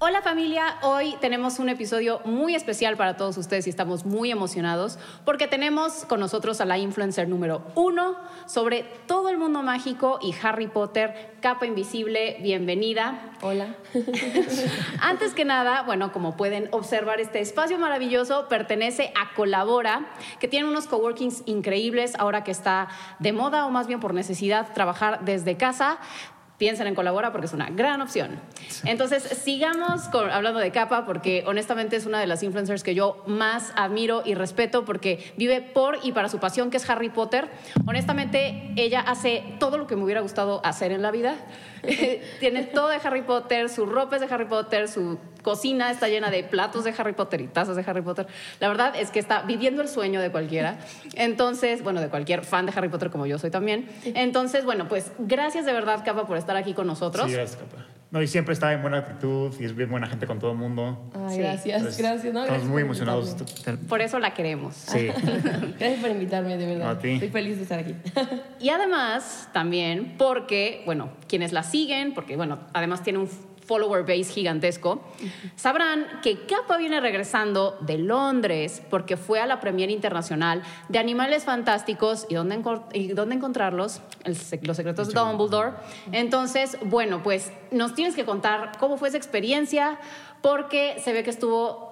Hola familia, hoy tenemos un episodio muy especial para todos ustedes y estamos muy emocionados porque tenemos con nosotros a la influencer número uno sobre todo el mundo mágico y Harry Potter, capa invisible, bienvenida. Hola. Antes que nada, bueno, como pueden observar, este espacio maravilloso pertenece a Colabora, que tiene unos coworkings increíbles ahora que está de moda o más bien por necesidad trabajar desde casa piensen en Colabora porque es una gran opción. Entonces, sigamos hablando de Capa porque honestamente es una de las influencers que yo más admiro y respeto porque vive por y para su pasión que es Harry Potter. Honestamente, ella hace todo lo que me hubiera gustado hacer en la vida. Tiene todo de Harry Potter, su ropa es de Harry Potter, su cocina está llena de platos de Harry Potter y tazas de Harry Potter. La verdad es que está viviendo el sueño de cualquiera. Entonces, bueno, de cualquier fan de Harry Potter como yo soy también. Entonces, bueno, pues gracias de verdad, Capa, por estar aquí con nosotros. Sí, gracias, Capa. No, y siempre está en buena actitud y es bien buena gente con todo el mundo. Ay, gracias, gracias. No, estamos muy emocionados. Por eso la queremos. Sí. gracias por invitarme, de verdad. A ti. Estoy feliz de estar aquí. y además, también porque, bueno, quienes la siguen, porque, bueno, además tiene un follower base gigantesco, sabrán que Capa viene regresando de Londres porque fue a la Premier Internacional de Animales Fantásticos y dónde, y dónde encontrarlos, los secretos de Dumbledore. Entonces, bueno, pues nos tienes que contar cómo fue esa experiencia porque se ve que estuvo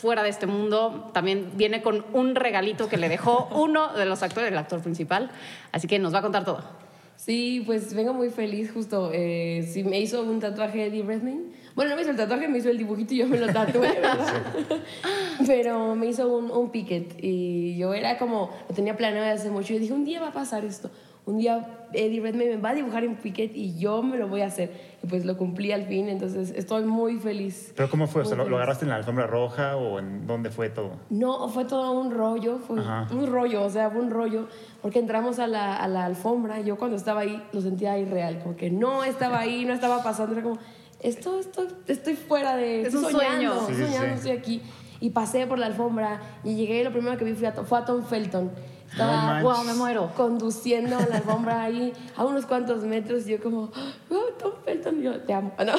fuera de este mundo. También viene con un regalito que le dejó uno de los actores, el actor principal. Así que nos va a contar todo. Sí, pues vengo muy feliz justo. Eh, sí, me hizo un tatuaje Eddie Redmayne. Bueno, no me hizo el tatuaje, me hizo el dibujito y yo me lo tatué, ¿verdad? Pero me hizo un, un picket y yo era como, lo tenía planeado hace mucho y dije, un día va a pasar esto un día Eddie Redmayne me va a dibujar un piquet y yo me lo voy a hacer. Y pues lo cumplí al fin, entonces estoy muy feliz. ¿Pero cómo fue? ¿lo, agarraste en la alfombra roja o en dónde fue todo? No, fue todo un rollo, fue un rollo, o sea, fue un rollo, porque entramos a la, a la alfombra, yo cuando estaba ahí lo sentía irreal, como que no estaba ahí, no estaba pasando, era como, esto, esto estoy fuera de... Es un sueño. Estoy soñando, estoy aquí. Y pasé por la alfombra y llegué, lo primero que vi fue a, fue a Tom Felton estaba, wow, me muero. Conduciendo la alfombra ahí a unos cuantos metros. Y yo, como, oh, Tom Felton, yo te amo. ¿no?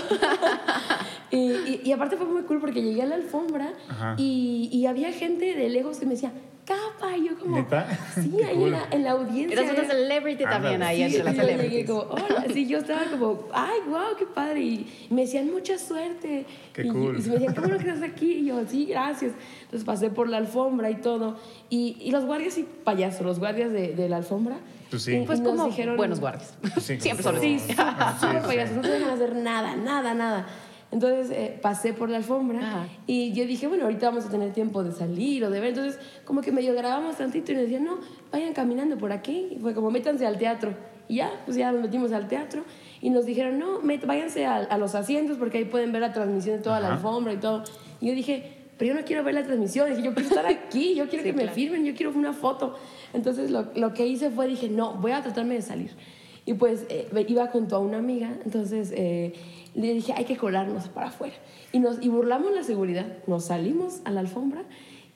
y, y, aparte fue muy cool porque llegué a la alfombra y, y, había gente de lejos que me decía, capa. Y yo, como, sí, ahí en, la, en, la, audiencia. Eres una celebrity también ahí sí, entre las celebrities. Llegué como, hola. Sí, yo estaba como, ay, wow, qué padre. Y me decían, mucha suerte. Qué cool. Y, me decían, qué bueno que estás aquí. Y yo, sí, gracias. Entonces pasé por la alfombra y todo. Y, y los guardias y payasos, los guardias de, de la alfombra. Pues sí. Pues como dijeron, buenos guardias. Sí, Siempre son Sí, sí, payasos. No te dejan hacer nada, nada, nada. Entonces eh, pasé por la alfombra y yo dije, bueno, ahorita vamos a tener tiempo de salir o de ver. Entonces, como que medio grabamos tantito y nos decían, no, vayan caminando por aquí. Y fue como, métanse al teatro. Y ya, pues ya nos metimos al teatro y nos dijeron, no, váyanse a, a, los asientos porque ahí pueden ver la transmisión de toda la alfombra y todo. Y yo dije, pero yo no quiero ver la transmisión, dije, yo quiero estar aquí, yo quiero que me firmen, yo quiero una foto. Entonces lo, lo, que hice fue, dije, no, voy a tratarme de salir. Y pues eh, iba junto a una amiga, entonces eh, le dije, hay que colarnos para afuera. Y, nos, y burlamos la seguridad, nos salimos a la alfombra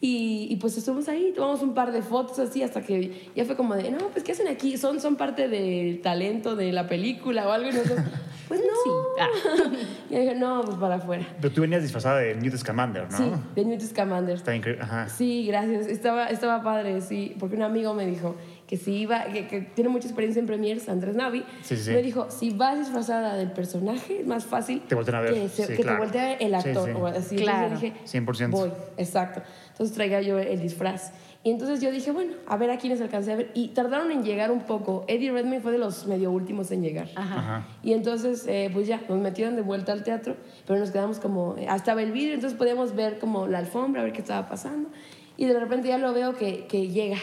y, y, pues estuvimos ahí, tomamos un par de fotos así hasta que ya fue como de, no, pues ¿qué hacen aquí? Son, son parte del talento de la película o algo. Y nosotros, pues no. Sí. Ah. y dije, no, pues para afuera. Pero tú venías disfrazada de Newt Scamander, ¿no? Sí, de Newt Scamander. Está increíble. Ajá. Sí, gracias. Estaba, estaba padre, sí, porque un amigo me dijo que si iba, que, que tiene mucha experiencia en premiers, Andrés Navi, sí, sí. me dijo, si vas disfrazada del personaje, es más fácil te a ver. que, se, sí, que claro. te voltee el actor. Sí, o así. Claro. Entonces dije, 100%. voy, exacto. Entonces traiga yo el disfraz. Y entonces yo dije, bueno, a ver a quiénes alcancé a ver. Y tardaron en llegar un poco. Eddie Redmayne fue de los medio últimos en llegar. Ajá. Ajá. Y entonces, eh, pues ya, nos metieron de vuelta al teatro, pero nos quedamos como, eh, hasta el vidrio, entonces podíamos ver como la alfombra, a ver qué estaba pasando. Y de repente ya lo veo que, que llega.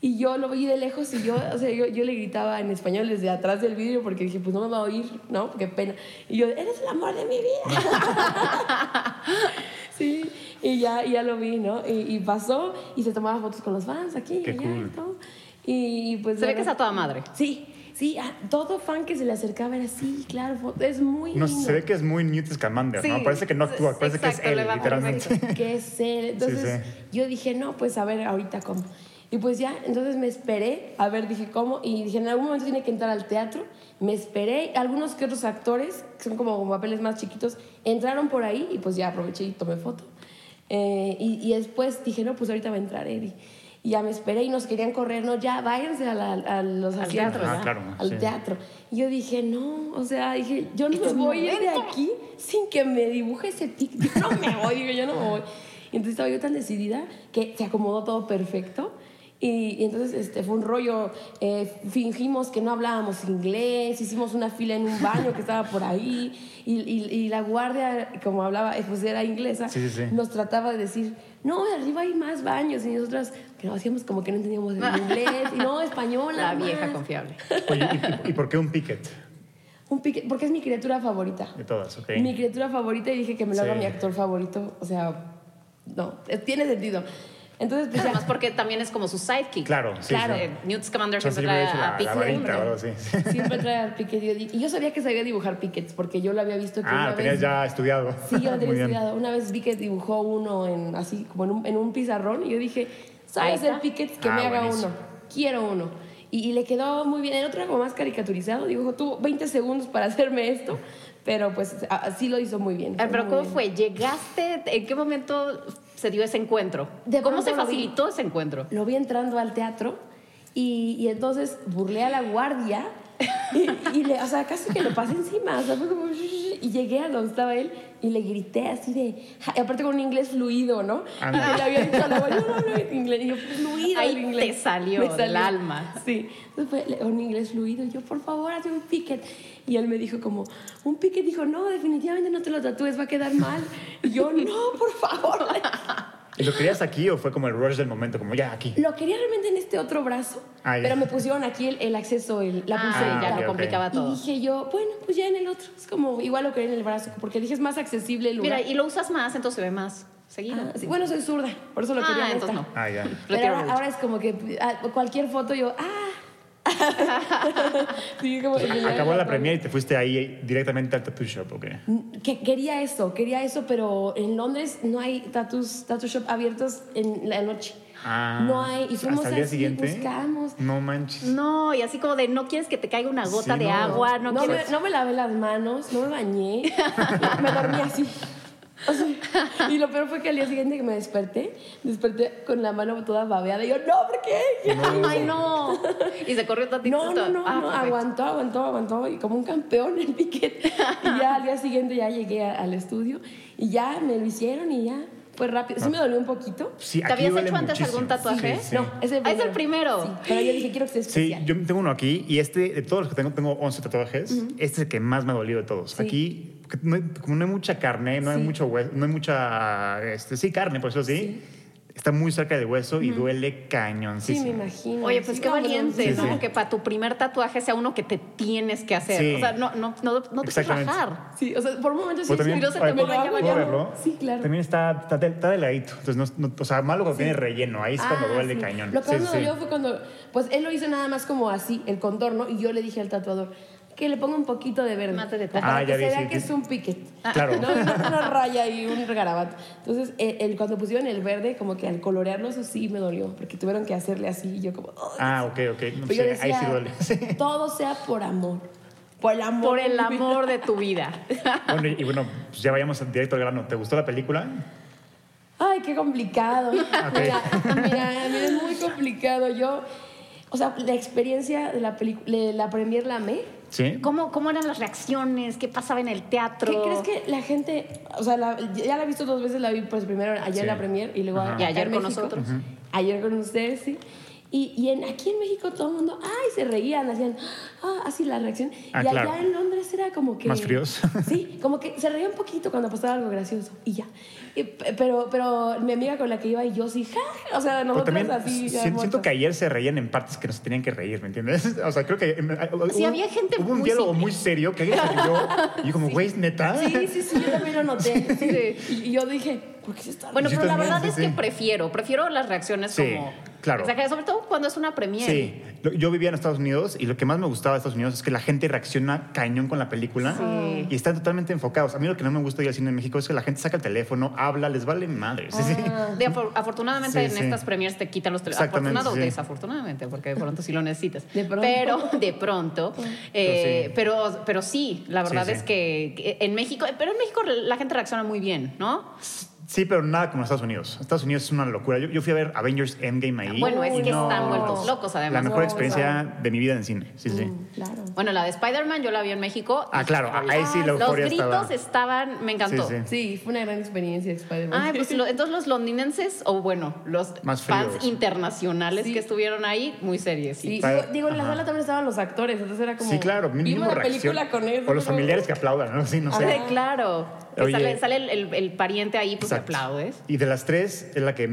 Y yo lo vi de lejos y yo, o sea, yo, yo, le gritaba en español desde atrás del vidrio porque dije, pues no me va a oír, ¿no? Qué pena. Y yo, eres el amor de mi vida. sí, y ya, ya lo vi, ¿no? Y, y, pasó y se tomaba fotos con los fans aquí Qué y allá cool. y todo. Y, pues... Se ve que es a toda madre. Sí, Sí, a todo fan que se le acercaba era así, claro, es muy No, lindo. se ve que es muy Newt Scamander, Sí, ¿no? Parece que no actúa, parece exacto, que es él, literalmente. que es él. Entonces Sí, yo dije, no, pues a ver ahorita cómo. Y pues ya, entonces me esperé, a ver, dije, ¿cómo? Y dije, en algún momento tiene que entrar al teatro. Me esperé, algunos que otros actores, que son como papeles más chiquitos, entraron por ahí y pues ya aproveché y tomé foto. Eh, y, y después dije, no, pues ahorita va a entrar Eddie. Y ya me esperé y nos querían correr, no, ya váyanse a, la- a los asientos, teatro, Ah, claro, al sí. teatro. Y yo dije, no, o sea, dije, yo no me voy a ir de momento. aquí sin que me dibuje ese tic. Yo no me voy, digo, yo no me voy. Y entonces estaba yo tan decidida que se acomodó todo perfecto. Y, y entonces este, fue un rollo, eh, fingimos que no hablábamos inglés, hicimos una fila en un baño que estaba por ahí y, y- y la guardia, como hablaba, eh, pues era inglesa, Sí, sí, sí. nos trataba de decir, no, arriba hay más baños y nosotras que no hacíamos como que no entendíamos el inglés y no, español. La nada vieja más". confiable. Oye, ¿y, por qué un picket Un pique, porque es mi criatura favorita. de todas? ok. Mi criatura favorita y dije que me lo haga Sí. mi actor favorito. O sea, no, eh, tiene sentido. Entonces, pues ya. Además, porque también es como su sidekick. Claro, sí. Claro. sí. Eh, Newt Scamander siempre siempre trae a Pickett. varita Siempre. trae al piquet. Y yo sabía que sabía dibujar piquets porque yo lo había visto que Ah, una lo tenías vez. ya estudiado. Sí, yo lo tenía estudiado. Una vez vi que dibujó uno en, así, como en un, en un pizarrón y yo dije, ¿sabes está. piquets? Que Ah, me haga buenísimo. uno. Quiero uno. Y, y le quedó muy bien. El otro era como más caricaturizado. Dijo, tuvo 20 segundos para hacerme esto, pero pues a- así lo hizo muy bien. Ah, Pero muy ¿cómo bien. fue? ¿Llegaste? ¿En qué momento se dio ese encuentro? De ¿Cómo se vi. facilitó ese encuentro? Lo vi entrando al teatro y, y entonces burlé a la guardia y, y le, o sea, casi que lo pasé encima, o sea, fue como y llegué a donde estaba él y le grité así de, y aparte con un inglés fluido, ¿no? Ah. Y le había dicho a la yo no hablo inglés, y yo, fluido Ahí el inglés. te salió Me del alma. Sí, entonces fue un inglés fluido y yo, por favor, hazme un piquet. Y él me dijo como, un piquet, dijo, no, definitivamente no te lo tatúes, va a quedar mal. Y yo, no, por favor. ¿Y lo querías aquí o fue como el rush del momento? Como ya aquí. Lo quería realmente en este otro brazo, Ah, ya. pero me pusieron aquí el, el acceso, el, la Ah, pulserita. ya ok, lo complicaba Y todo. dije yo, bueno, pues ya en el otro. Es como, igual lo quería en el brazo, porque dije es más accesible el lugar. Mira, y lo usas más, entonces se ve más seguido. Ah, sí, bueno, soy zurda, por eso lo Ah, quería en entonces esta. no. Ah, ya. Pero ahora, ahora es como que ah, cualquier foto yo, ah. Sí, como- Acabó la premiere y te fuiste ahí directamente al tattoo shop, ¿ok? Que quería eso, quería eso, pero en Londres no hay tattoos, tattoo shop abiertos en la noche. Ah, no hay. Y fuimos ¿hasta el día así, siguiente? buscamos. No manches. No, y así como de no quieres que te caiga una gota Sí, de no. agua, no, No, quieres. me, no me lavé las manos, no me bañé, me dormí así. O sea, y lo peor fue que al día siguiente que me desperté, desperté con la mano toda babeada. Y yo, no, ¿por qué? Ay, no. Y se corrió tantito. No, no, no, Ah, no, aguantó, aguantó, aguantó. Y como un campeón el piquete. Y ya al día siguiente ya llegué a- al estudio y ya me lo hicieron y ya fue rápido. Sí me dolió un poquito. Sí, ¿Te habías duele hecho antes muchísimo. algún tatuaje? Sí, sí. No, es el Ah, primero. es el primero. Sí, pero yo dije, quiero que sea Sí, especial. yo tengo uno aquí y este, de todos los que tengo, tengo 11 tatuajes, este es el que más me ha dolido de todos. Sí. Aquí, no hay- como no hay mucha carne, no hay Sí. mucho hueso, no hay mucha, este, sí, carne, por eso sí, está muy cerca del hueso y duele Sí, cañoncísimo. me imagino. Oye, pues Sí, qué valiente, Sí, ¿no? sí. Que para tu primer tatuaje sea uno que te tienes que hacer. Sí. O sea, no, no, no, no te puedes rajar. Sí, o sea, por un momento sí, Pues también, sí, no se te me ¿puedo- lo hago ¿puedo ya no. verlo? Sí, claro. También está, está, del- está delgadito. Entonces, no, no- o sea, malo cuando tiene relleno. Ahí es cuando Ah, duele sí. cañón. Lo que Sí, más me sí. dolió fue cuando, pues él lo hizo nada más como así, el contorno, y yo le dije al tatuador que le ponga un poquito de verde. Más de. Para Ah, que ya se vi, vea sí, que sí. es un piquet. Claro. No, no una raya y un garabato. Entonces, el, el- cuando pusieron el verde, como que al colorearlo, eso sí me dolió, porque tuvieron que hacerle así, y yo como... Ah, ok, ok. No, Pero sí, yo ahí decía, sí duele. Sí. todo sea por amor. Por el amor. Por el amor de tu vida. Bueno, y, y bueno, pues ya vayamos directo al grano. ¿Te gustó la película? Ay, qué complicado. Mira, mira, mira, es muy complicado. Yo, o sea, la experiencia de la película, la premier la amé. Sí. ¿Cómo, ¿Cómo eran las reacciones? ¿Qué pasaba en el teatro? ¿Qué crees que la gente, o sea, la- ya la he visto dos veces, la vi pues primero ayer Sí. la premier y luego Y ayer en con México. nosotros. Ayer con ustedes, sí. Y, y en, aquí en México todo el mundo, ay, se reían, hacían, ah, así la reacción. Ah, y allá claro. en Londres era como que... Más fríos. Sí, como que se reía un poquito cuando pasaba algo gracioso y ya. Y pero, pero mi amiga con la que iba y yo sí, ja, o sea, nosotros así. siento muertas. que ayer se reían en partes que no se tenían que reír, ¿me entiendes? O sea, creo que eh, Sí, hubo- había gente hubo un muy diálogo simple. muy serio que alguien se rió y yo como, güey, ¿es neta? Sí, sí, sí, yo también lo noté. Sí. Y, y yo dije, ¿por qué se está Bueno, Sí, pero la verdad sí, es sí. que prefiero, prefiero las reacciones Sí. como Claro. Sobre todo cuando es una premiere. Sí, yo vivía en Estados Unidos y lo que más me gustaba de Estados Unidos es que la gente reacciona cañón con la película Sí. y están totalmente enfocados. A mí lo que no me gusta ir al cine en México es que la gente saca el teléfono, habla, les vale madre. Sí, sí. De afor- afortunadamente Sí, en sí. estas premiers te quitan los teléfonos. Afortunado o desafortunadamente, porque de pronto sí lo necesitas. De pronto. Pero de pronto. eh, sí. pero, pero sí, la verdad Sí, es que en México, pero en México la gente reacciona muy bien, ¿no? Sí, pero nada como Estados Unidos. Estados Unidos es una locura. Yo, yo fui a ver Avengers Endgame ahí. Bueno, es que no- están vueltos locos La además. mejor No, experiencia de mi vida en cine. Sí, sí. Claro. Bueno, la de Spider-Man yo la vi en México. Ah, claro, ahí sí la Los euforia gritos estaba. estaban, me encantó. Sí, sí. Sí, fue una gran experiencia de Spider-Man. Ay, pues lo- entonces los londinenses, o bueno, los Más fans internacionales Sí. que estuvieron ahí, muy serios. Sí. Para- digo, en la sala también estaban los actores, entonces era como... Sí, claro. Mínimo una reacción. película con él. O los familiares que aplaudan, ¿no? Sí, no sé. Sí, claro. Que Oye. sale, sale el, el- el pariente ahí, pues Exacto. aplaudes. Y de las tres, es la que,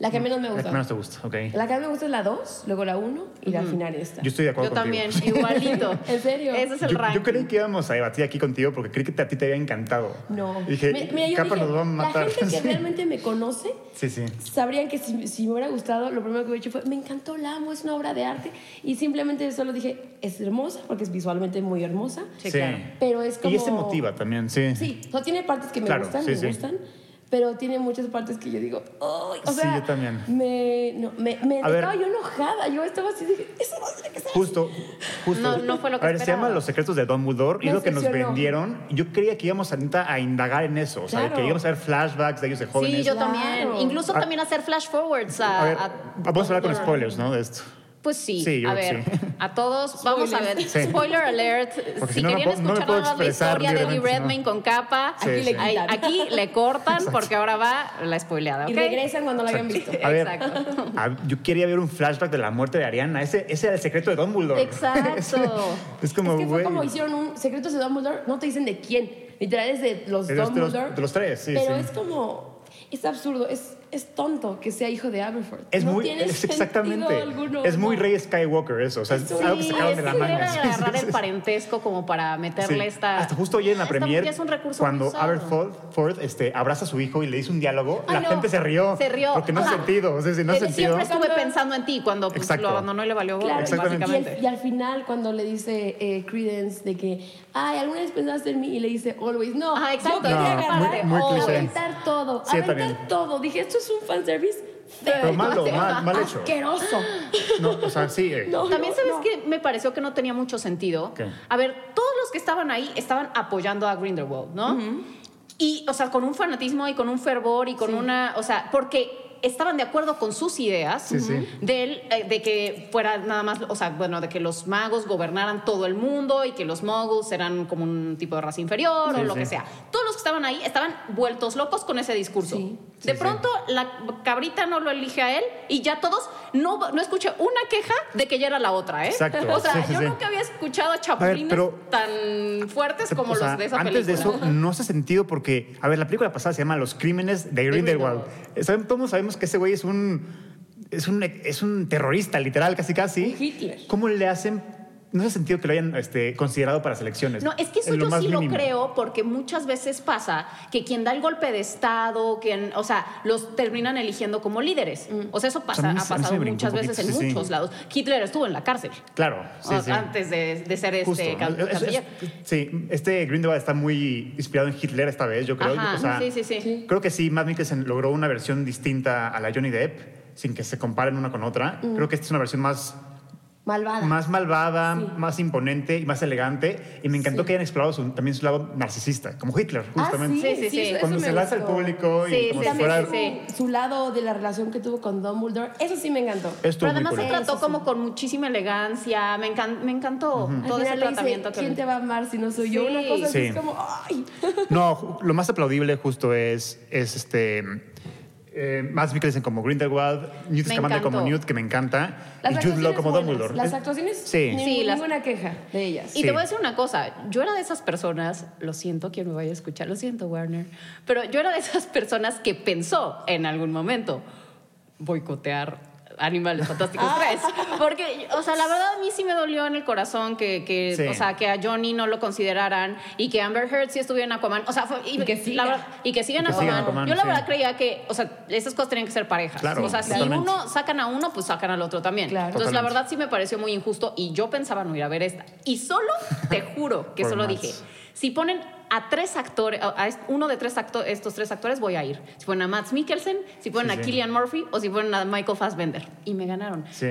La que menos me la gusta. que menos te gusta. Ok. La que más me gusta es la 2, luego la 1 y la final esta. Yo estoy de acuerdo Yo contigo. también, igualito. ¿En serio? Ese es el Yo, ranking. yo creí que íbamos a debatir aquí contigo porque creí que te- a ti te había encantado. No. Dije, Mi- mira, yo Capa dije, nos va a matar. La gente que realmente me conoce Sí, sí. sabrían que si, si me hubiera gustado, lo primero que hubiera hecho fue, me encantó, la amo, es una obra de arte. Y simplemente solo dije, es hermosa, porque es visualmente muy hermosa. Sí, claro. Pero es como... Y se motiva también, sí. Sí, o sea, tiene partes que me Claro, gustan, sí, me sí. gustan, pero tiene muchas partes que yo digo, ¡ay! O Sí, sea, yo también. Me, no, me, me A ver. estaba yo enojada. Yo estaba así, dije, eso no tiene que ser. Justo, justo. No, no fue lo que A ver, se esperaba. llama Los secretos de Dumbledore y Me es lo que nos vendieron. Yo creía que íbamos a, neta, a indagar en eso. O sea, Claro. que íbamos a ver flashbacks de ellos de jóvenes. Sí, yo Claro. también. Incluso Ah. también hacer flash forwards a. A ver, a- vamos a hablar con spoilers, ¿no? De esto. Pues sí, Sí, yo a ver, sí. a todos vamos a ver. Sí. Spoiler alert. Porque si si no, no querían no escuchar más la historia de Eddie no. Redmayne con capa, Sí, Aquí le aquí le cortan porque ahora va la spoileada. Y regresan cuando la hayan visto. A ver, Exacto. a- yo quería ver un flashback de la muerte de Ariana. Ese, ese era el secreto de Dumbledore. Exacto. es como, es que fue como hicieron un Secretos de Dumbledore, no te dicen de quién. Literal es de los de, los, de los- Dumbledore. de los tres, sí, pero sí. es como, es absurdo, es, es tonto que sea hijo de Aberforth. Es no muy, tiene es sentido exactamente. alguno, es muy. Rey Skywalker eso. O sea, es algo que sacaron de la es que manga. agarrar el parentesco como para meterle Sí. esta. Hasta justo hoy en la premier, es un recurso cuando. Aberforth Ford, este, abraza a su hijo y le dice un diálogo, Ay, la no. gente se rió. Se rió. Porque no sea, sentido. O sea, si no Eh, sentido. Siempre estuve pensando en ti cuando pues, lo abandonó y le valió Claro, Exactamente. Y, al, básicamente. y al final, cuando le dice eh, Credence de que, ay, ¿alguna vez pensaste en mí? Y le dice, always. No, Ajá, exacto. yo quería No, agarrar, muy- muy cliché. aventar todo, Sí, aventar también. todo. Dije, esto es un fanservice feo. Pero malo, mal, mal hecho. Asqueroso. No, o sea, sí. eh. No, También sabes no. que me pareció que no tenía mucho sentido. ¿Qué? A ver, todos los que estaban ahí estaban apoyando a Grindelwald, ¿no? Y, o sea, con un fanatismo y con un fervor y con una, o sea, porque estaban de acuerdo con sus ideas Sí, sí. de, él, eh, de que fuera nada más, o sea, bueno, de que los magos gobernaran todo el mundo y que los muggles eran como un tipo de raza inferior Sí, o lo sí. que sea. Todos los que estaban ahí estaban vueltos locos con ese discurso. Sí. De Sí, pronto la cabrita no lo elige a él y ya todos no, no escuché una queja de que ya era la otra, ¿eh? Exacto. O sea, yo sí. nunca había escuchado a chapulines pero- tan fuertes como O sea, los de esa antes película. de eso, no hace sentido porque, a ver, la película pasada se llama Los Crímenes de Grindelwald. ¿Saben? Todos sabemos que ese güey es un, es un, es un terrorista, literal, casi casi. Un Hitler. ¿Cómo le hacen? No hace sentido que lo hayan este, considerado para selecciones. No, es que eso yo sí mínimo. lo creo porque muchas veces pasa que quien da el golpe de Estado, quien, o sea, los terminan eligiendo como líderes. O sea, eso pasa, mí ha pasado muchas veces en poquito, sí, sí. muchos lados. Hitler estuvo en la cárcel Claro, sí, o- sí. antes de, de ser Justo. este can- Es- es- canciller. sí, este Grindelwald está muy inspirado en Hitler esta vez, yo creo. Ajá, O sea, sí, sí, sí. Creo que sí, Matt Mikkelsen logró una versión distinta a la Johnny Depp, sin que se comparen una con otra. Creo que esta es una versión más, Malvada. más malvada, Sí. más imponente y más elegante. Y me encantó Sí. que hayan explorado su- también su lado narcisista, como Hitler, Ah, justamente. Sí, sí, sí. Cuando se lanza al público y como sí, si fuera... su, su lado de la relación que tuvo con Dumbledore, eso sí me encantó. Estuvo Pero además cool. se trató Eso sí. como con muchísima elegancia. Me, encan- me encantó todo ese dice, tratamiento que ¿quién te va a amar si no soy yo? Sí. Una cosa así es como, ¡ay! No, lo más aplaudible justo es, es este... Eh, Mads Mikkelsen como Grindelwald, Newt Scamander como. Newt, que me encanta, Las y Jude Law actuaciones como buenas. Dumbledore. Las Es- actuaciones, Sí. ni- Sí, las- ninguna queja de ellas. Y Sí. te voy a decir una cosa, yo era de esas personas, lo siento quien me vaya a escuchar, lo siento Warner, pero yo era de esas personas que pensó en algún momento boicotear Animales Fantásticos 3. Porque, o sea, la verdad a mí sí me dolió en el corazón que, que Sí. o sea, que a Johnny no lo consideraran y que Amber Heard sí estuviera en Aquaman. O sea, fue- y, Y que siga. y que siga en Y que siga en Aquaman. Aquaman, Yo la sí. verdad creía que, o sea, esas cosas tenían que ser parejas. Claro, o sea, si totalmente. uno sacan a uno, pues sacan al otro también. Claro. Entonces, la verdad sí me pareció muy injusto y yo pensaba no ir a ver esta. Y solo, te juro que Por solo más. dije, si ponen a tres actores, a uno de tres acto- estos tres actores, voy a ir. Si ponen a Matt Mikkelsen, si ponen Sí, a sí. Killian Murphy o si ponen a Michael Fassbender. Y me ganaron. Sí.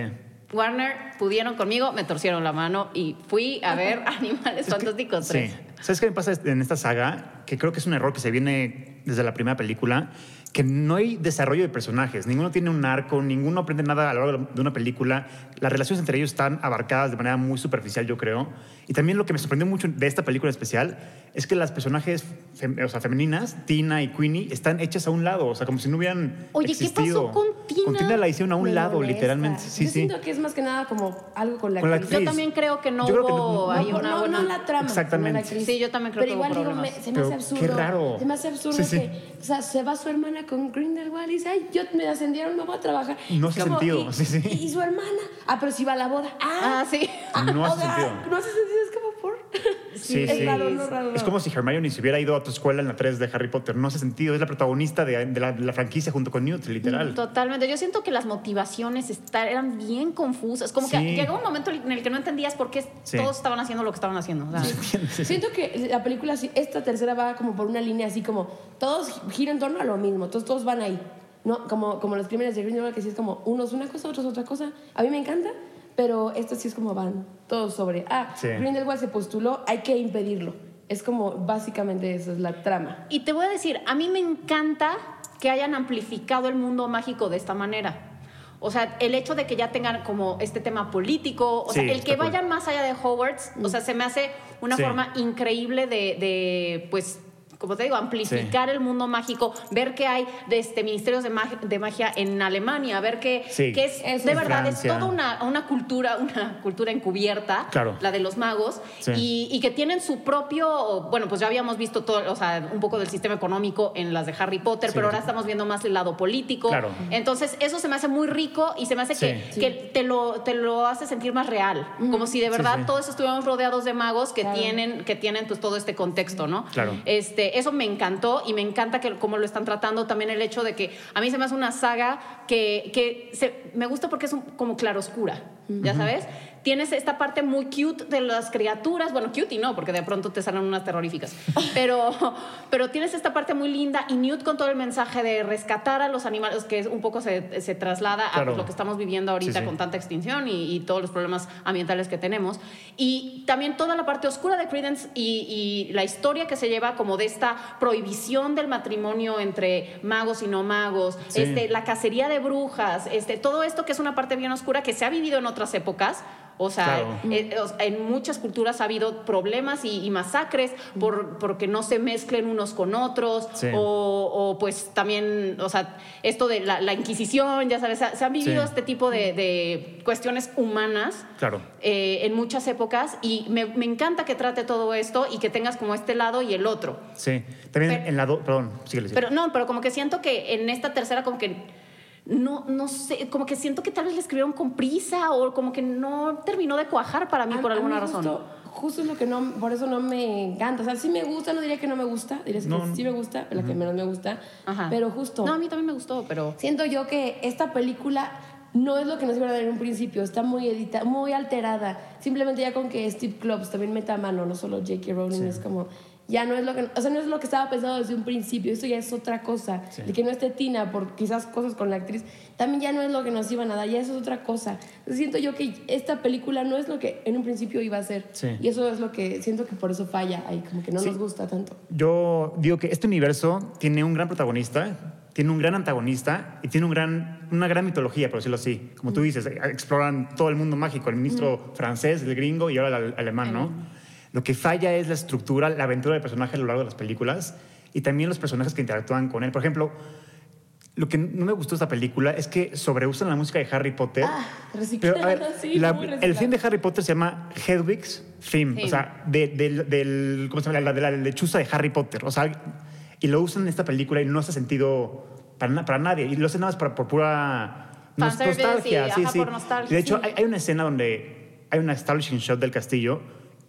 Warner pudieron conmigo, me torcieron la mano y fui a ver Animales Fantásticos 3. Sí. ¿Sabes qué me pasa en esta saga? Que creo que es un error que se viene desde la primera película, que no hay desarrollo de personajes. Ninguno tiene un arco, ninguno aprende nada a lo largo de una película. Las relaciones entre ellos están abarcadas de manera muy superficial, yo creo. Y también lo que me sorprendió mucho de esta película especial es que las personajes fem- o sea, femeninas, Tina y Queenie, están hechas a un lado, o sea, como si no hubieran Oye, ¿qué existido. pasó con Tina? Con Tina la hicieron a un Me lado, molesta. literalmente. Sí, Yo sí. siento que es más que nada como algo con la Con la actriz. Yo también creo que no Yo creo que hubo no- no- ahí no, una no, buena... no la trama. Exactamente. no la actriz. Sí, yo también creo Pero que hubo igual digo, me- se me Pero hace qué absurdo. raro. Se me hace absurdo Sí, sí. que, o sea, se va su hermana con Grindelwald y dice, ay, yo me ascendieron, me voy a trabajar. No hace como, sentido, Y, sí, sí. y- y su hermana, ah, pero si va a la boda. Ah, Ah, sí. No hace sentido. No hace sentido, es como por. Sí, es sí. raro, no raro. Es como si Hermione se hubiera ido a tu escuela en la 3 de Harry Potter. No hace sentido. Es la protagonista de, de la, de la franquicia junto con Newt, literal. Totalmente. Yo siento que las motivaciones está- eran bien confusas. Como que Sí. llegó un momento en el que no entendías por qué Sí. todos estaban haciendo lo que estaban haciendo. O sea. Siento que la película, esta tercera va como por una línea así como, todos giran en torno a lo mismo, todos, todos van ahí. ¿no? Como, como los crímenes de Grindelwald, que sí es como, uno es una cosa, otro es otra cosa. A mí me encanta, pero esto sí es como van todos sobre, ah, Sí. Grindelwald se postuló, hay que impedirlo. Es como, básicamente eso es la trama. Y te voy a decir, a mí me encanta que hayan amplificado el mundo mágico de esta manera. O sea, el hecho de que ya tengan como este tema político, o Sí, sea, el que cool. vayan más allá de Hogwarts, o sea, se me hace una Sí. forma increíble de, de, pues, como te digo, amplificar el mundo mágico, ver que hay de este, ministerios de magia, de magia en Alemania, ver que, Sí. que es, de verdad, es toda una, una cultura, una cultura encubierta, Claro. la de los magos, Sí. y, y que tienen su propio, bueno, pues ya habíamos visto todo, o sea, un poco del sistema económico en las de Harry Potter, Sí, pero ahora estamos viendo más el lado político. Claro. Entonces, eso se me hace muy rico y se me hace que, Sí. que te, lo, te lo hace sentir más real. Como si de Sí, verdad sí. todos estuviéramos rodeados de magos que Claro. tienen, que tienen pues todo este contexto, ¿no? Claro. Este, eso me encantó y me encanta que cómo lo están tratando también el hecho de que a mí se me hace una saga que, que se- me gusta porque es un- como claroscura, ¿ya sabes? Tienes esta parte muy cute de las criaturas, bueno, cute y no, porque de pronto te salen unas terroríficas, pero, pero tienes esta parte muy linda y Newt con todo el mensaje de rescatar a los animales, que es un poco se, se traslada a Claro. pues, lo que estamos viviendo ahorita Sí, sí. con tanta extinción y, y todos los problemas ambientales que tenemos. Y también toda la parte oscura de Credence y, y la historia que se lleva como de esta prohibición del matrimonio entre magos y no magos, Sí. este, la cacería de brujas, este, todo esto que es una parte bien oscura que se ha vivido en otras épocas. O sea, Claro. eh, o sea, en muchas culturas ha habido problemas y, y masacres por, porque no se mezclen unos con otros Sí. o, o, pues también, o sea, esto de la, la Inquisición, ya sabes, se, se han vivido Sí. este tipo de, de cuestiones humanas Claro. eh, en muchas épocas y me, me encanta que trate todo esto y que tengas como este lado y el otro. Sí. También Pero- en la... do- Perdón, síguele. síguele. Pero no, pero como que siento que en esta tercera como que no, no sé, como que siento que tal vez le escribieron con prisa o como que no terminó de cuajar para mí A- por a alguna mí razón. Justo, justo es lo que no, por eso no me encanta. O sea, sí me gusta, no diría que no me gusta, diría que No, sí me gusta, la que menos me gusta. Ajá. Pero justo, No, a mí también me gustó, pero... siento yo que esta película no es lo que nos iban a dar en un principio, está muy edita, muy alterada. Simplemente ya con que Steve Klops también meta mano, no solo J.K. Rowling, es como ya no es lo que, o sea, no es lo que estaba pensado desde un principio, esto ya es otra cosa. Sí. De que no esté Tina por quizás cosas con la actriz, también ya no es lo que nos iban a dar, ya eso es otra cosa. Entonces, siento yo que esta película no es lo que en un principio iba a ser. Sí. Y eso es lo que siento que por eso falla ahí, como que no Sí. nos gusta tanto. Yo digo que este universo tiene un gran protagonista, tiene un gran antagonista y tiene un gran, una gran mitología, por decirlo así. Como tú dices, exploran todo el mundo mágico, el ministro francés, el gringo y ahora el alemán, ¿no? Lo que falla es la estructura, la aventura del personaje a lo largo de las películas y también los personajes que interactúan con él. Por ejemplo, lo que no me gustó de esta película es que sobreusan la música de Harry Potter. Ah, Pero, a ver, sí, la- el fin de Harry Potter se llama Hedwig's Theme, Theme. o sea, de- del, del- ¿cómo se llama? La, de la lechuza de Harry Potter. O sea, y lo usan en esta película y no hace sentido para, na- para nadie. Y lo hacen nada más para- por pura nostalgia, sí, ajá, sí. por nostalgia, de hecho, sí. hay, hay una escena donde hay una establishing shot del castillo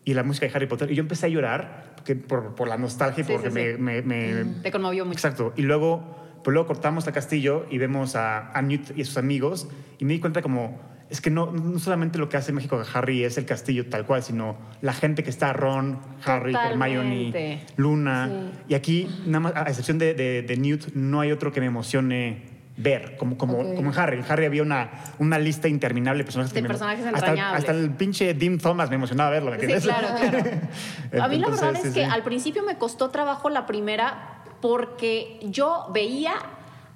y la música de Harry Potter y yo empecé a llorar porque, por, por la nostalgia y Sí, porque sí, sí. me- me- me, Te conmovió mucho. Exacto. Y luego, pues luego cortamos al castillo y vemos a, a Newt y a sus amigos y me di cuenta como, es que no, no solamente lo que hace México a Harry es el castillo tal cual, sino la gente que está, Ron, Harry, Totalmente. Hermione, Luna. Y aquí, nada más, a excepción de, de- de Newt, no hay otro que me emocione ver, como, como, Ok. como en Harry. En Harry había una, una lista interminable de personajes. De que me- personajes hasta, entrañables. hasta el pinche Dim Thomas me emocionaba verlo, ¿me Sí, claro, claro. A mí la verdad es sí, que sí. al principio me costó trabajo la primera porque yo veía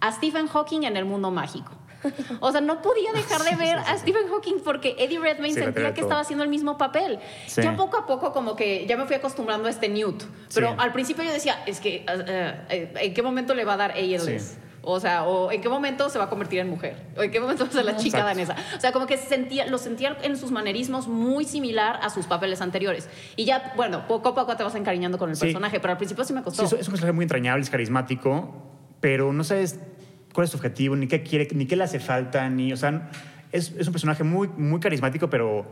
a Stephen Hawking en el mundo mágico. O sea, no podía dejar de ver a Stephen Hawking porque Eddie Redmayne sentía que estaba haciendo el mismo papel. Ya poco a poco como que ya me fui acostumbrando a este Newt. Pero al principio yo decía, es que, eh, eh, ¿en qué momento le va a dar ALS? O sea, o en qué momento se va a convertir en mujer, o en qué momento va a ser la chica Exacto. danesa. O sea, como que sentía, lo sentía en sus manerismos muy similar a sus papeles anteriores. Y ya, bueno, poco a poco te vas encariñando con el Sí. personaje, pero al principio sí me costó. es, es un personaje muy entrañable, es carismático, pero no sabes cuál es su objetivo, ni qué quiere, ni qué le hace falta, ni, o sea, es, es un personaje muy, muy carismático, pero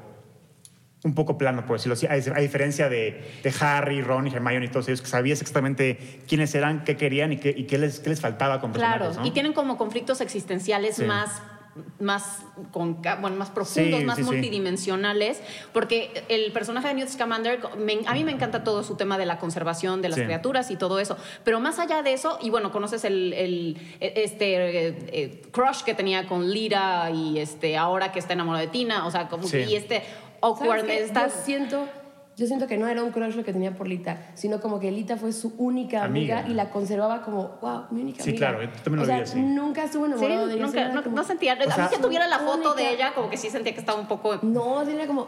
un poco plano, por decirlo así, a, diferencia de, de Harry, Ron y Hermione y todos ellos, que sabías exactamente quiénes eran, qué querían y qué, y qué, les, qué les faltaba con Claro, y tienen como conflictos existenciales Sí. más más con bueno, más profundos, Sí, más sí, sí. multidimensionales, porque el personaje de Newt Scamander me- a mí me encanta todo su tema de la conservación de las criaturas y todo eso, pero más allá de eso y bueno, conoces el, el- este eh, eh, crush que tenía con Lira y este ahora que está enamorado de Tina, o sea, como y este ¿Sabes awkward qué? esta- Yo siento, yo siento que no era un crush lo que tenía por Lita, sino como que Lita fue su única amiga, Amiga. y la conservaba como, wow, mi única Sí, amiga. claro, yo también lo o sea, vi así. nunca estuve Sí, enamorado de ella. nunca, no, como- no sentía, a sea, mí que tuviera la foto de ella, como que sí sentía que estaba un poco No, era como,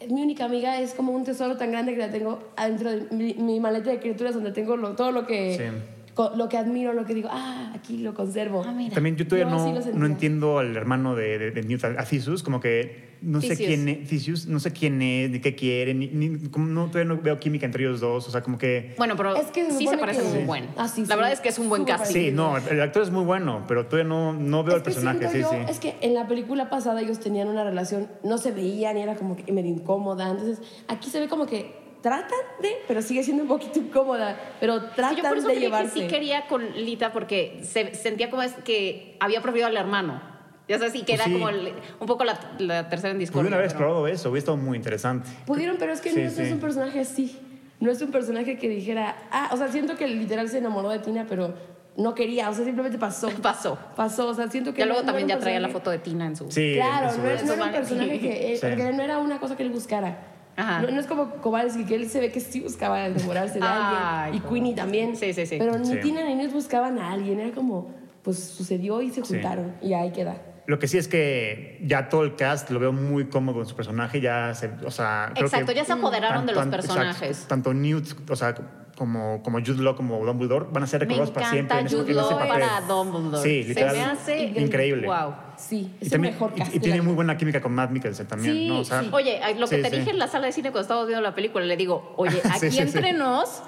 es mi única amiga, es como un tesoro tan grande que la tengo adentro de mi, mi maleta de criaturas donde tengo lo- todo lo que, Sí. Lo que admiro, lo que digo, ah, aquí lo conservo. Ah, mira. También yo todavía no, no entiendo al hermano de, de, de Newt, a Theseus, como que no sé quién es, Theseus, no sé quién es, ni qué quiere, ni, ni- como no, todavía no veo química entre ellos dos, o sea, como que... Bueno, pero Es que se sí se parece que- un buen. Ah, sí, la sí. verdad es que es un buen Súper casting. Sí, no, el actor es muy bueno, pero todavía no, no veo Es el personaje, sí, yo, sí. Es que en la película pasada ellos tenían una relación, no se veían y era como que medio incómoda. Entonces, aquí se ve como que tratan de, pero sigue siendo un poquito incómoda, pero Sí, tratan yo por eso de creí llevarse. que sí quería con Lita porque se sentía como es que había preferido al hermano. Ya sabes, y que Pues era sí. como el- un poco la, la tercera en discordia. Pudieron haber pero- explorado eso, hubiera estado muy interesante. Pudieron, pero es que Sí, no sí. es un personaje así. No es un personaje que dijera, ah, o sea, siento que literal se enamoró de Tina, pero no quería, o sea, simplemente pasó. Pasó. Pasó, o sea, siento que Ya no- luego no también era ya traía la foto de Tina en su... Sí, Claro, eso no, es. es- no era un personaje que Sí. porque no era una cosa que él buscara. No, no es como Kowalski, que él se ve que sí buscaba enamorarse de Ay, alguien. Y Queenie también. Sí, sí, sí. Pero ni Sí. Tina ni Newt buscaban a alguien. Era como, pues sucedió y se Sí. juntaron. Y ahí queda. Lo que sí es que ya todo el cast lo veo muy cómodo en su personaje, ya se, o sea, creo Exacto, que ya se apoderaron de los personajes. exacto, tanto Newt, o sea, como, como Jude Law, como Dumbledore, van a ser recordados para siempre encanta en ese, Jude en ese Law papel. para Dumbledore. Sí, Se literal. me hace increíble. Wow. Sí, es Y, también, mejor y- cast. y tiene muy buena química con Matt Mikkelsen también, Sí, ¿no? O sea, sí. Oye, lo que sí, te sí. dije en la sala de cine cuando estábamos viendo la película, le digo, oye, aquí sí, sí. entre nos,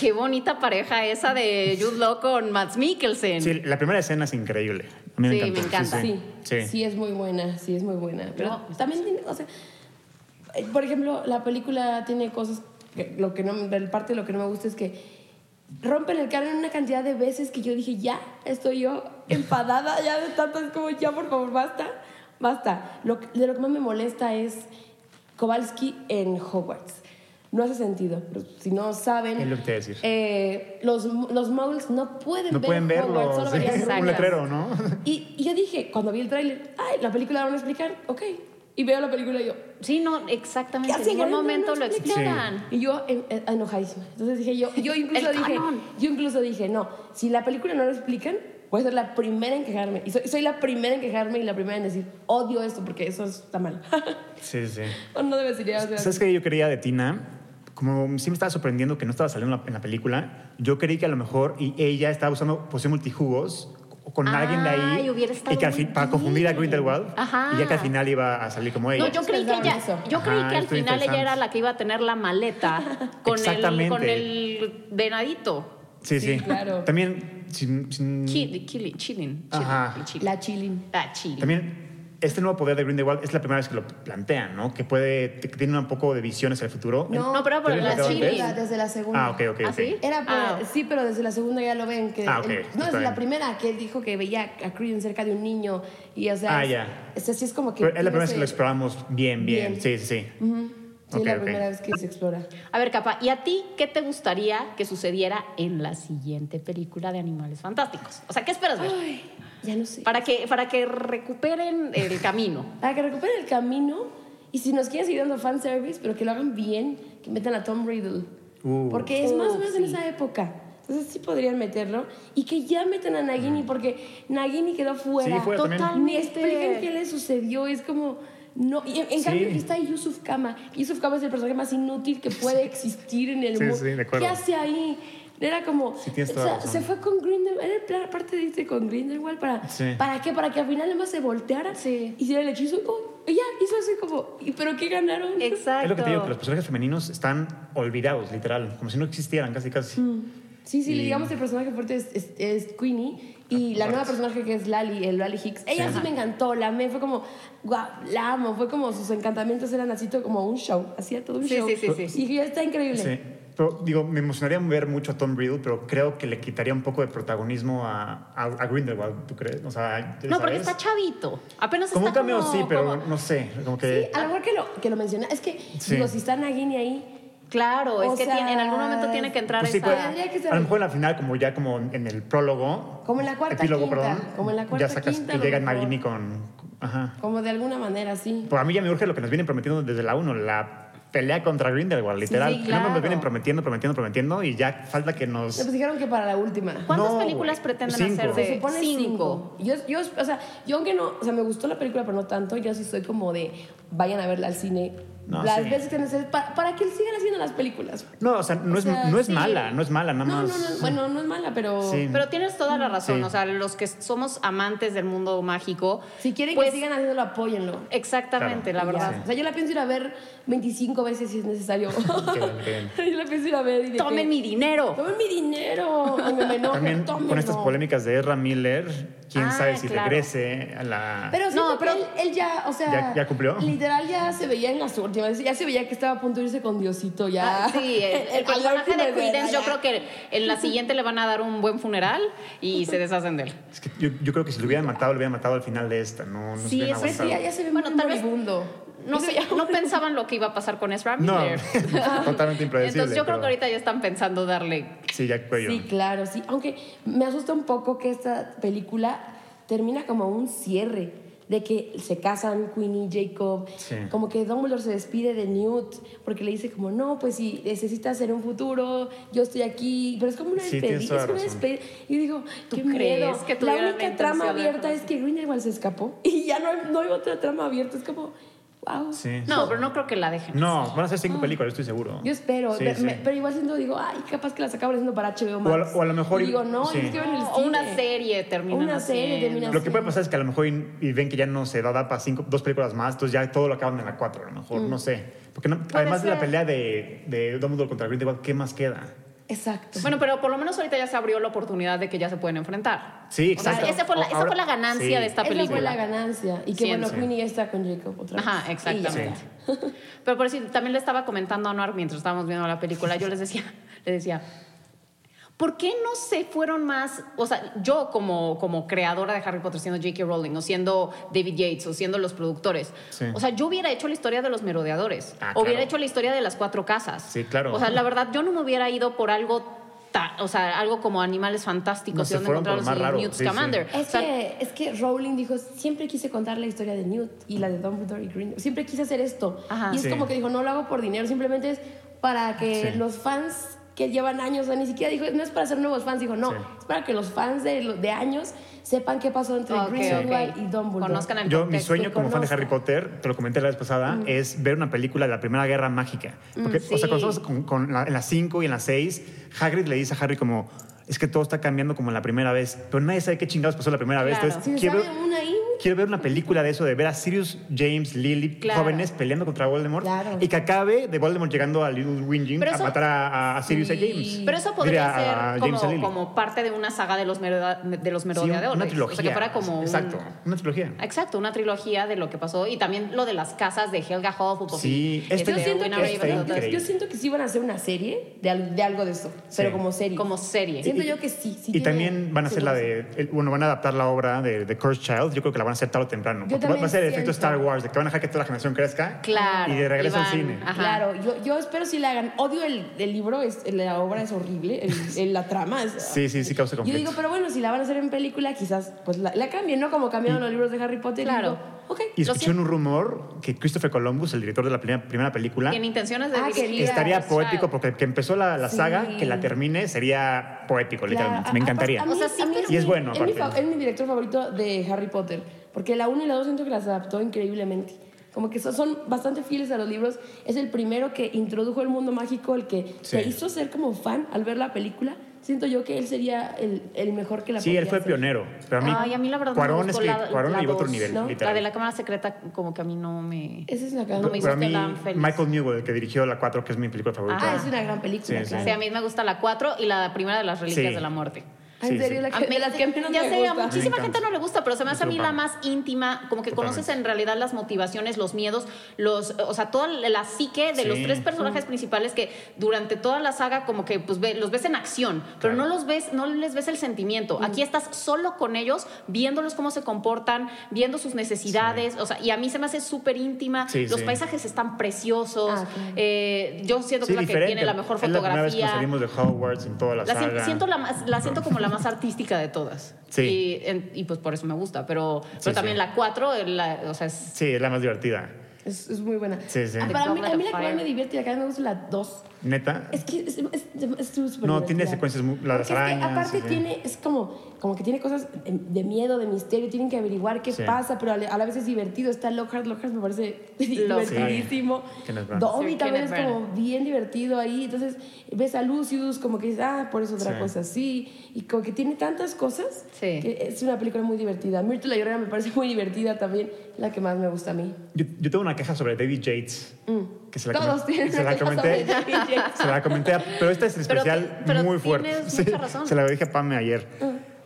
qué bonita pareja esa de Jude Law con Matt Mikkelsen. Sí, la primera escena es increíble. A mí me Sí, encantó. me encanta. Sí, Sí. sí, es muy buena, sí es muy buena. Pero No, también tiene, o sea, eh, por ejemplo, la película tiene cosas, lo que no, del parte de lo que no me gusta es que rompen el canon una cantidad de veces que yo dije, ya, estoy yo enfadada ya de tanto, es como, ya, por favor, basta, basta. Lo, de lo que más me molesta es Kowalski en Hogwarts. No hace sentido. Si no saben, Es lo que te decir. eh, los, los muggles no pueden No ver pueden verlo, Hogwarts, solo sí, un letrero, ¿no? Y, y yo dije, cuando vi el tráiler, ay, la película la van a explicar, ok. Y veo la película y yo, Sí, no, exactamente. En ningún momento no lo explican. explican. y yo en- en- enojadísima. Entonces dije yo, yo incluso dije, canon. yo incluso dije, no, si la película no lo explican, voy a ser la primera en quejarme. Y soy, soy la primera en quejarme y la primera en decir, odio esto porque eso está mal. Sí, sí. O no debería ser ¿Sabes qué yo quería de Tina? Como sí me estaba sorprendiendo que no estaba saliendo en la, en la película, yo creí que a lo mejor y ella estaba usando posición multijugos con alguien de ahí hubiera estado y que al fin- para confundir a. Grindelwald Ajá. y ya que al final iba a salir como ella. No, yo creí que ella, eso. yo creí Ajá, que al final ella era la que iba a tener la maleta con el, con el venadito. Sí, sí. Sí, claro. También sin- sin- chilling. Ajá. chilling, chilling. La chilling. Ah, chilling. También este nuevo poder de Grindelwald es la primera vez que lo plantean, ¿no? Que puede, que tiene un poco de visiones hacia el futuro. No, pero por ¿Ya habían la antes? Desde la segunda. Ah, ok, ok. ¿Ah, sí? Era por- Ah. sí, pero desde la segunda ya lo ven. Que Ah, ok, el- está no, desde la primera, que él dijo que veía a Creed cerca de un niño. Y, o sea, Ah, es, ya. es así, es como que. Pero es la primera vez ese- que lo exploramos bien, bien. Bien. Sí, sí, sí. Ujú. Sí, Ok, es la ok. primera vez que se explora. A ver, Capa, ¿y a ti qué te gustaría que sucediera en la siguiente película de Animales Fantásticos? O sea, ¿qué esperas ver? Ay, ya no sé. Para que, para que recuperen el camino. Para que recuperen el camino y si nos quieren seguir dando fanservice, pero que lo hagan bien, que metan a Tom Riddle. Uh. porque es más o Uh, menos en sí. esa época. Entonces sí podrían meterlo. Y que ya metan a Nagini, porque Nagini quedó fuera. Sí, fuera. Ni expliquen qué le sucedió. Es como... No, y en, en Sí. cambio aquí está Yusuf Kama. Yusuf Kama es el personaje más inútil que puede existir en el Sí, mundo. sí, de acuerdo. ¿Qué hace ahí? Era como... Sí, tienes o sea, razón. se fue con Grindelwald. Era el plan- parte de irse con Grindelwald para... Sí. ¿Para qué? Para que al final además se volteara. Sí. Hiciera el hechizo. Oh, y ya, hizo así como... ¿y ¿Pero qué ganaron? Exacto. Es lo que te digo, que los personajes femeninos están olvidados, literal, como si no existieran, casi, casi. Sí, sí, Y- digamos el personaje fuerte es, es, es Queenie y la nueva personaje que es Lali, el Lali Hicks. Ella sí, Sí. me encantó, la amé, fue como, guau, la amo, fue como sus encantamientos eran así todo como un show, hacía todo un Sí, show. sí, sí, sí. Y dije, está increíble. Sí. Pero digo, me emocionaría ver mucho a Tom Riddle, pero creo que le quitaría un poco de protagonismo a, a, a Grindelwald, ¿tú crees? O sea, No, porque está chavito. Apenas Como un está cameo, como- sí, pero como- no sé, como Sí, que... a lo mejor que lo, que lo menciona, es que, Sí. digo, si está Nagini ahí, Claro, es que tiene- en algún momento tiene que entrar Pues sí, esa... pues, a lo mejor en la final, como ya como en el prólogo... Como en la cuarta, Epílogo, quinta, perdón. como en la cuarta, Ya sacas quinta, que llega. Nagini con... Ajá. como de alguna manera, sí. Pues a mí ya me urge lo que nos vienen prometiendo desde la 1, la pelea contra Grindelwald, literal. sí, Que no nos claro. vienen prometiendo, prometiendo, prometiendo y ya falta que nos... Pues dijeron que para la última. ¿Cuántas No, películas pretenden Cinco. hacer de Se supone cinco? cinco. Yo, yo, o sea, yo aunque no, o sea, me gustó la película, pero no tanto. Yo sí soy como de, vayan a verla al cine. No, las sí. veces que necesiten, para, para que sigan haciendo las películas. No, o sea, no, O es, sea, no es sí. mala, no es mala, nada No, más... no, no, bueno, no es mala, pero Sí. Pero tienes toda la razón, Sí. o sea, los que somos amantes del mundo mágico, si quieren pues, que sigan haciéndolo, apóyenlo. Exactamente, Claro. la verdad. O sea, yo la pienso ir a ver 25 veces si es necesario. Bien, bien. yo la pienso ir a ver y de Tomen que, mi dinero. Tomen mi dinero. Me, enojo, También tómenlo. con estas polémicas de Ezra Miller, quién Ah, sabe si claro. regrese a la... Pero No, pero- él, él ya, o sea... ¿Ya- ya cumplió? Literal ya se veía en últimas, ya se veía que estaba a punto de irse con Diosito, ya. Ah, sí, el, personaje de escena, Credence, yo creo que en la siguiente le van a dar un buen funeral y se deshacen de él. Es que yo, yo creo que si lo hubieran matado, lo hubieran matado al final de esta, no, no se Sí, hubieran eso sí, ya, se ve Bueno, muy tal vez-. No, sé, ya- no pensaban lo que iba a pasar con Ezra No, Miller. totalmente impredecible. Entonces yo creo que ahorita ya están pensando darle... Sí, ya cuello. Sí, claro, sí. Aunque me asusta un poco que esta película termina como un cierre de que se casan Queenie y Jacob, Sí. como que Dumbledore se despide de Newt porque le dice como no, pues si necesitas hacer un futuro, yo estoy aquí, pero es como una Sí, despedida, es una despedida. Y digo, ¿Tú qué crees miedo. que la única trama abierta es que Grindelwald se escapó y ya no hay, no hay otra trama abierta, es como wow. Sí. No, pero no creo que la dejen. No, van a ser cinco películas, estoy seguro. Yo espero, Sí, me- sí. me- pero igual siento, digo, ay, capaz que las acaban haciendo para HBO O a Max. lo- o a lo mejor Y digo, no, sí. es que en el O una serie termina Una serie termina Lo que puede pasar es que a lo mejor y, y ven que ya no se da, da para cinco, dos películas más, entonces ya todo lo acaban en la cuatro, a lo mejor, Mm. no sé. Porque no- además de la pelea de, de Dumbledore contra Grindelwald, ¿qué más queda? Exacto. Bueno, pero por lo menos ahorita ya se abrió la oportunidad de que ya se pueden enfrentar. Sí, O sea, exacto. esa fue la, esa Ahora- fue la ganancia sí. de esta Esa película. fue la ganancia. Y que bueno. Queenie ya está con Jacob otra vez. Ajá, exactamente. Pero por decir, también le estaba comentando a Noar mientras estábamos viendo la película, yo les decía, le decía, ¿por qué no se fueron más? O sea, yo como, como creadora de Harry Potter, siendo J.K. Rowling, o siendo David Yates, o siendo los productores, Sí. o sea, yo hubiera hecho la historia de los merodeadores, Ah, o hubiera claro. hecho la historia de las cuatro casas. Sí, claro. O sea, la verdad, yo no me hubiera ido por algo, o sea, algo como animales fantásticos No, y se donde encontrarlos más raro, Newt sí, sí. Scamander. Es, O sea, que, es que Rowling dijo, siempre quise contar la historia de Newt y la de Dumbledore y Green. Siempre quise hacer esto. Ajá. Y es Sí. como que dijo, no lo hago por dinero, simplemente es para que Sí. los fans que llevan años, o sea, ni siquiera dijo, no es para hacer nuevos fans, dijo, no, Sí. es para que los fans de, de años sepan qué pasó entre Ok, Grindelwald ok. y Dumbledore. Conozcan el Yo, mi sueño como fan de. Harry Potter, te lo comenté la vez pasada, es ver una película de la Primera Guerra Mágica. Porque, sí. o sea, cuando estamos con, con la- en las 5 y en las 6, Hagrid le dice a Harry como, es que todo está cambiando como la primera vez, pero nadie sabe qué chingados pasó la primera vez. Entonces, Si quiero, una quiero ver una película de eso, de ver a Sirius, James, Lily, Claro. jóvenes peleando contra Voldemort. Claro. Y que acabe de Voldemort llegando a Little Whinging Pero a eso- matar a, a Sirius y Sí. a James. Pero eso podría Diría, a ser James y a como, Lily. como parte de una saga de los, meroda- de los Sí, merodeadores. una trilogía. O sea, que fuera como un- Exacto, una trilogía. Exacto, una trilogía de lo que pasó y también lo de las casas de Helga Hufflepuff. Sí, y- este- Yo siento, que, increíble. yo siento que sí van a hacer una serie de, de algo de pero Sí. como serie. Como serie. Siento yo que sí. sí Y tiene- también van a sí hacer la de, el- bueno, van a adaptar la obra de, de Cursed Child. Yo creo que la van a hacer tarde o temprano. Yo Porque va- va a ser el efecto. Star Wars, de que van a dejar que toda la generación crezca. Claro. Y de regreso al cine. ajá. Claro, yo, yo espero si la hagan. Odio el, el libro, es, la obra es horrible, el- el- la trama es... Sí, sí, sí causa Yo conflicto. digo, pero bueno, si la van a hacer en película, quizás pues la, la cambien, ¿no? Como cambiaron los libros de Harry Potter. y Claro. digo, ok. Y escuché un rumor que Christopher Columbus, el director de la primera, primera película, Tiene intenciones de Ah, dirigir estaría poético porque que empezó la, la Sí. saga, que la termine, sería poético, literalmente. Me encantaría. a- a mí- O sea, sí, a mí Y es bueno, Es mi, es mi director favorito de Harry Potter. Porque la 1 y la 2 siento que las adaptó increíblemente. Como que son, son bastante fieles a los libros. Es el primero que introdujo el mundo mágico, el que Sí. te hizo ser como fan al ver la película. Siento yo que él sería el, el mejor que la Sí, él fue hacer. pionero. Pero a mí, Ay, a mí la verdad Cuarón no me es gustó que la, Cuarón la otro nivel, ¿no? literal. La de la cámara secreta como que a mí no me... Esa es una No me hizo Pero a mí, tan feliz. Michael Newell, el que dirigió la 4, que es mi película favorita. Ah, es una gran película, Sí, sí. claro. Sí, a mí me gusta la 4 y la primera de las reliquias Sí. de la muerte. ¿En Sí, serio? sí. La A que, mí- de las que menos ya me sé, a gusta. muchísima Me gente no le gusta, pero se me hace a mí la más íntima, como que conoces Totalmente. en realidad las motivaciones, los miedos, los, o sea, toda la psique de los Sí. tres personajes principales que durante toda la saga como que pues ve- los ves en acción, pero Claro. no los ves, no les ves el sentimiento. Aquí estás solo con ellos, viéndolos cómo se comportan, viendo sus necesidades, o sea, y a mí se me hace súper íntima. Sí, los sí. paisajes están preciosos. Ah, eh, yo siento que es la que tiene la mejor Es la primera vez que fotografía. salimos de Hogwarts en toda la, La, saga. siento la, la siento como la más artística de todas. Sí. Y, en- y pues por eso me gusta. Pero, pero Sí, también sí. la 4, la, o sea, es. Sí, es la más divertida. Es, es muy buena. Sí, sí. Ah, The para mí, a mí of la que más me divierte y más me gusta la 2. Neta. Es que es, es, es- es súper No, tiene secuencias muy- las Porque es que arañas, aparte sí, tiene, es como, como que tiene cosas de miedo, de misterio, tienen que averiguar qué Sí. pasa, pero a la, a la vez es divertido. Está Lockhart, Lockhart me parece divertidísimo. Dobby Sí, también es como bien divertido ahí. Entonces ves a Lucius como que dices, ah, por eso otra Sí. cosa así. Y como que tiene tantas cosas Sí. que es una película muy divertida. Myrtle la Llorona me parece muy divertida también, la que más me gusta a mí. Yo, yo tengo una queja sobre David Yates. Que se la Todos comen- se la comenté. Se la comenté, a- pero esta es Pero especial ti- pero muy fuerte. mucha razón. Se la dije a Pame ayer.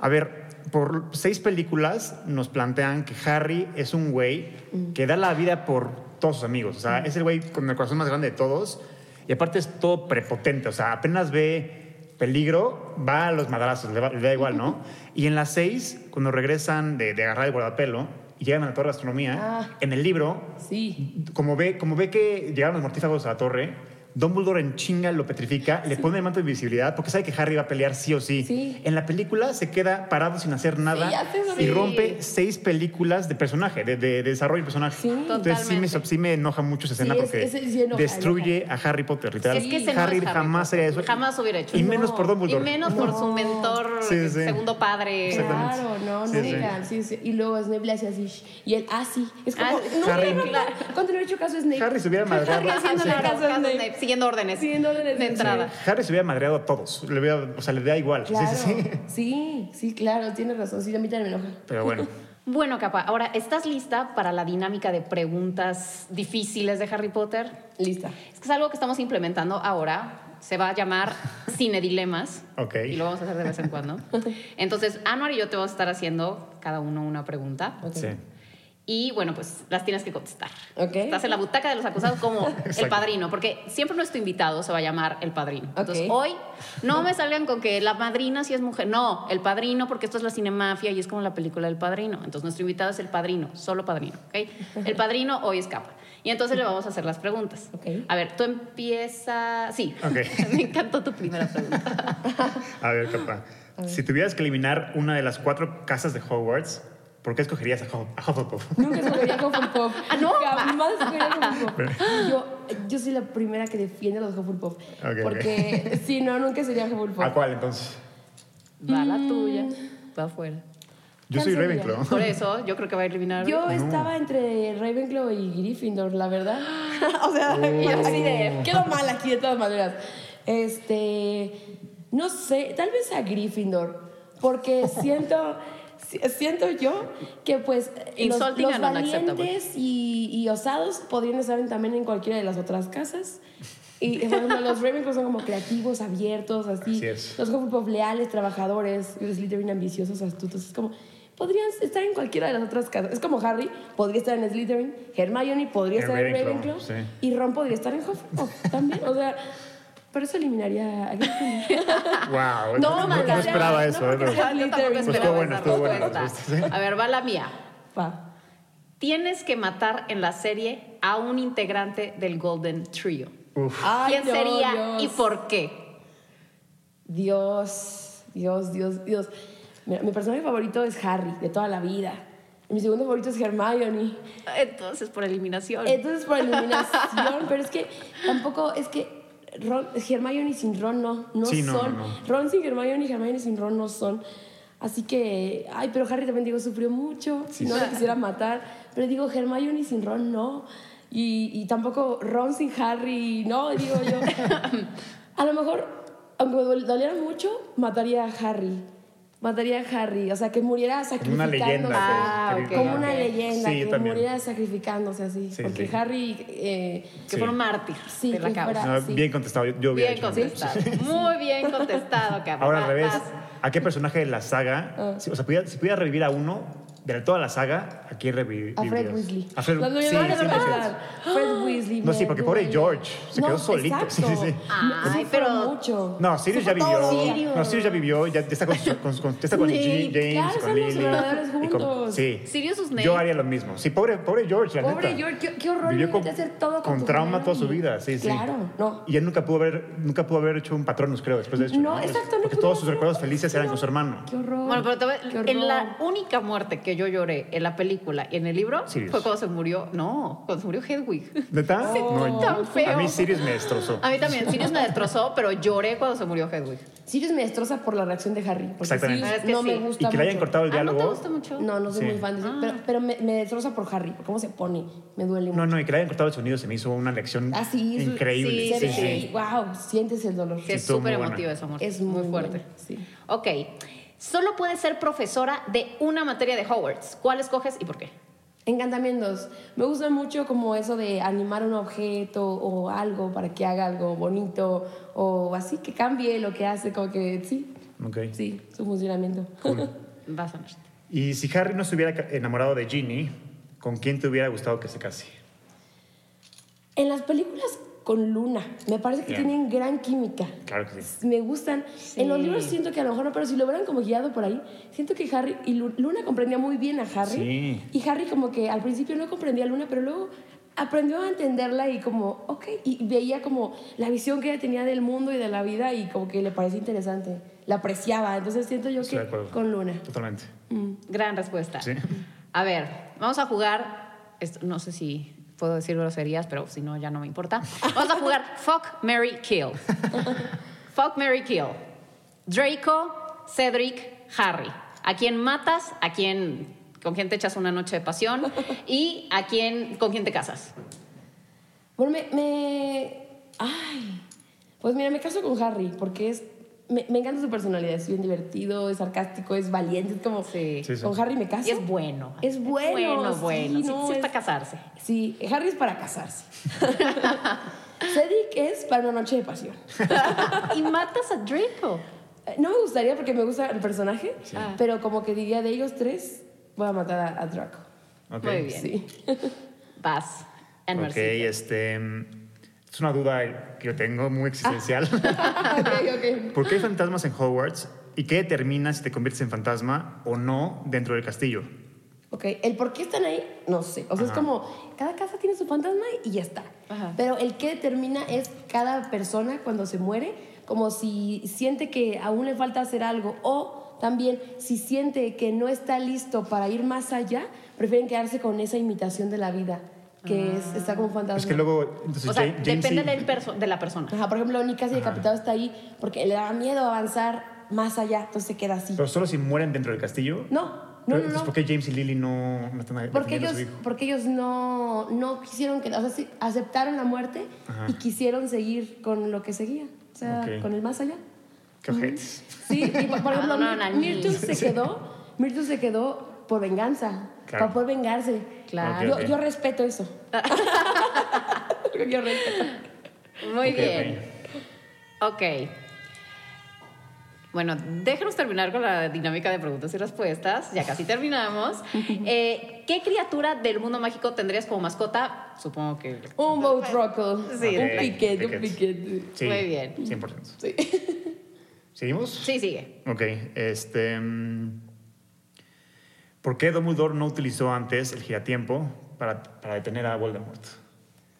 A ver, por seis películas nos plantean que Harry es un güey que da la vida por todos sus amigos. O sea, es el güey con el corazón más grande de todos. Y aparte es todo prepotente. O sea, apenas ve peligro, va a los madrazos, le, va- le da igual, ¿no? Y en las seis, cuando regresan de, de agarrar el guardapelo y llegan a la torre de astronomía, Ah. en el libro Sí. como ve, como ve que llegaron los mortífagos a la torre, Dumbledore en chinga lo petrifica, le pone el manto de invisibilidad porque sabe que Harry va a pelear sí o sí. Sí. En la película se queda parado sin hacer nada y sí. rompe seis películas de personaje, de, de- de desarrollo de personaje. Sí. Entonces sí me, sí enoja mucho esa escena Sí, es- porque sí enoja, destruye a Harry Potter, literal. Es que Harry jamás haría eso. Jamás hubiera hecho Y menos por Y Dumbledore. menos por su mentor, Sí, sí. segundo padre. Claro, no, Sí, no sí. digan. Sí, sí. Y luego Snape le hace así. Y él así. Es como. Ah, no, Harry- no, no, no. ¿Cuánto le he hecho caso a Snape? Harry se hubiera madreado. Harry haciéndole caso a Snape. Siguiendo órdenes. Siguiendo órdenes. De entrada. Harry se hubiera madreado a todos. Le hubiera- o sea, le da igual. Sí, Claro. sí, sí. Sí, sí, claro, tienes razón. Sí, a mí también me enoja. Pero bueno. Bueno, Capa, ahora, ¿estás lista para la dinámica de preguntas difíciles de Harry Potter? Lista. Es que es algo que estamos implementando ahora. Se va a llamar Cine Dilemas. Ok. Y lo vamos a hacer de vez en cuando. Entonces, Anuar y yo te vamos a estar haciendo cada uno una pregunta. Ok. Sí. Y bueno, pues las tienes que contestar. Ok. Estás en la butaca de los acusados como el padrino, porque siempre nuestro invitado se va a llamar el padrino. Entonces, Ok. hoy no me salgan con que la madrina sí es mujer. No, el padrino, porque esto es la cinemafia y es como la película del padrino. Entonces, nuestro invitado es el padrino, solo padrino. ¿ok? El padrino hoy escapa. Y entonces le vamos a hacer las preguntas. A ver, tú empieza. Sí. Me encantó tu primera pregunta. A ver, capaz. Si tuvieras que eliminar una de las cuatro casas de Hogwarts, ¿por qué escogerías a, Huff- a Hufflepuff? Nunca escogería Hufflepuff. Ah, ¿no? Jamás escogería Hufflepuff. Yo, yo soy la primera que defiende a los Hufflepuff. Ok, porque si no, nunca sería Hufflepuff. ¿A cuál entonces? Va la tuya, va afuera. Yo soy ¿Cuál sería? Ravenclaw. Por eso, yo creo que va a eliminar. Yo estaba entre Ravenclaw y Gryffindor, la verdad. o sea, Y así de- quedo mal aquí de todas maneras. Este, no sé, tal vez a Gryffindor, porque siento, si- siento yo que pues los, Insulting los unacceptable. valientes y, y osados podrían estar también en cualquiera de las otras casas. Y ejemplo, los Ravenclaw son como creativos, abiertos, así. Así es. Los Hufflepuff leales, trabajadores, los Slytherin ambiciosos, astutos. Es como, podrían estar en cualquiera de las otras casas. Es como Harry podría estar en Slytherin, Hermione podría En estar en Ravenclaw sí. y Ron podría estar en Hufflepuff también. O sea, por eso eliminaría a. Wow. No, no, Magdalena, esperaba eso, no, ¿eh? porque pero- sea- Yo tampoco Pues esperaba buena, esa estuvo buena la respuesta. respuesta, sí. A ver, va la mía. Va. Tienes que matar en la serie a un integrante del Golden Trio. Uf. Ay, ¿Quién no, sería Dios. y por qué? Dios, Dios, Dios, Dios. Mira, mi personaje favorito es Harry, de toda la vida. Y mi segundo favorito es Hermione. Entonces, por eliminación. Entonces, por eliminación, pero es que tampoco, es que Ron, Hermione sin Ron no, no Sí, son. no, no. Ron sin Hermione y Hermione sin Ron no son. Así que, ay, pero Harry también digo, sufrió mucho, Sí, no sí. lo quisiera matar. Pero digo, Hermione sin Ron no. Y, y tampoco Ron sin Harry, no, digo yo. A lo mejor, aunque me dol- doliera mucho, mataría a Harry. Mataría a Harry, o sea, que muriera sacrificándose. una leyenda. Ah, Como una leyenda, Sí, que también. muriera sacrificándose así. Sí, porque sí. Harry. eh, que Sí. fuera un mártir Sí, de la que causa. fuera- No, sí. Bien contestado, yo, yo Bien hecho contestado. Muy bien contestado, cabrón. Ahora al revés. ¿a qué personaje de la saga, Ah. si, o sea, pudiera, si pudiera revivir a uno de toda la saga, ¿a quién revivirías? a Fred Weasley. A Fred Los sí. Fred Weasley. No, sí, porque pobre. George, se quedó solito. Sí, exacto. sí, sí. Ay, pero- mucho. No, Sirius ya vivió. No, Sirius ya vivió, ya, está con, su- con, con- ya está con Snape, G- James, claro, con Lily. y con- sí. Sirius Snape. Yo haría lo mismo. Sí, pobre, pobre George, la Pobre neta. George, qué, qué horror Vivió con, de hacer todo con, con tu trauma toda su vida, sí, sí. Claro, no. Y él nunca pudo haber, nunca pudo haber hecho un patronus, creo, después de eso. No, exacto, no Porque todos sus recuerdos felices eran con su hermano. Qué horror. Bueno, pero en la única muerte que yo lloré en la película y en el libro Sirius. fue cuando se murió. No, cuando se murió Hedwig. ¿Neta? Sí, no, tan feo. A mí Sirius me destrozó. A mí también. Sirius me destrozó, pero lloré cuando se murió Hedwig. Sirius me destroza por la reacción de Harry. Porque Exactamente. Sirius Es que no sí. me Y gusta que le hayan mucho. cortado el Ah, ¿no te diálogo. gusta mucho? No, no soy Sí. muy fan de eso. Pero, pero me, me destroza por Harry, por cómo se pone. Me duele mucho. No, no, y que le hayan cortado el sonido se me hizo una lección Ah, sí, eso- increíble. sí, Sí, sí, sí. Wow, sientes el dolor. Que es súper emotiva esa muerte. Es muy, muy fuerte. sí. Ok. Solo puedes ser profesora de una materia de Hogwarts. ¿Cuál escoges y por qué? Encantamientos. Me gusta mucho como eso de animar un objeto o algo para que haga algo bonito o así que cambie lo que hace, como que sí, Ok. sí, su funcionamiento. Vas a ver. Y si Harry no se hubiera enamorado de Ginny, ¿con quién te hubiera gustado que se case? En las películas con Luna, me parece que tienen gran química. Claro que sí. Me gustan. Sí. En los libros siento que a lo mejor no, pero si lo hubieran como guiado por ahí, siento que Harry y Lu- Luna comprendía muy bien a Harry. Sí. Y Harry como que al principio no comprendía a Luna, pero luego aprendió a entenderla y como, ok, y veía como la visión que ella tenía del mundo y de la vida y como que le parecía interesante. La apreciaba. Entonces siento yo Estoy de que acuerdo. con Luna. Totalmente. Gran respuesta. Sí. A ver, vamos a jugar. esto- no sé si puedo decir groserías, pero si no, ya no me importa. Vamos a jugar Fuck, Mary Kill. Fuck, Mary Kill. Draco, Cedric, Harry. ¿A quién matas? ¿A quién, con quién te echas una noche de pasión? ¿Y a quién, con quién te casas? Bueno, me, me- Ay. Pues mira, me caso con Harry porque es... Me, me encanta su personalidad, es bien divertido, es sarcástico, es valiente, es como... Sí. Sí, sí. Con Harry me caso. Y es bueno. Es bueno, Bueno, sí, bueno. Sí, no, sí está es- casarse. Sí, Harry es para casarse. Cedric es para una noche de pasión. y matas a Draco. Eh, No me gustaría porque me gusta el personaje, Ah. pero como que diría de ellos tres, voy a matar a, a Draco. Ok. Muy bien. Sí. Vas. En Ok, este. Es una duda que yo tengo muy existencial. ok, ok. ¿Por qué hay fantasmas en Hogwarts? ¿Y qué determina si te conviertes en fantasma o no dentro del castillo? Ok, el por qué están ahí, no sé. O sea, es Ajá. como, cada casa tiene su fantasma y ya está. Ajá. Pero el que determina es cada persona cuando se muere, como si siente que aún le falta hacer algo o también si siente que no está listo para ir más allá, prefieren quedarse con esa imitación de la vida, que es estar como un fantasma. Es que luego. Entonces, O sea, Ja- James depende y- del perso- de la persona. Ajá, por ejemplo, ni casi decapitado está ahí porque le daba miedo avanzar más allá, entonces se queda así. Pero solo si mueren dentro del castillo. No, no, no, entonces, no. ¿por qué James y Lily no, no están Porque defendiendo a ellos, su hijo? porque ellos no, no quisieron que, o sea, sí, aceptaron la muerte Ajá. y quisieron seguir con lo que seguía, o sea, Ok. con el más allá. Qué ojetes. Sí, y por, por ejemplo, Myrtle se quedó Mirto se quedó por venganza, Claro. para poder vengarse. Claro. Yo, yo respeto eso. yo respeto. Muy bien. Ok. Bueno, déjanos terminar con la dinámica de preguntas y respuestas. Ya casi terminamos. Eh, ¿Qué criatura del mundo mágico tendrías como mascota? Supongo que. Un boat rockle. Sí, un ok. piquet, un Piquet. piquet. Sí, Muy bien. 100%. Sí. ¿Seguimos? Sí, sigue. Ok, este... mm, ¿Por qué Dumbledore no utilizó antes el giratiempo para, para detener a Voldemort?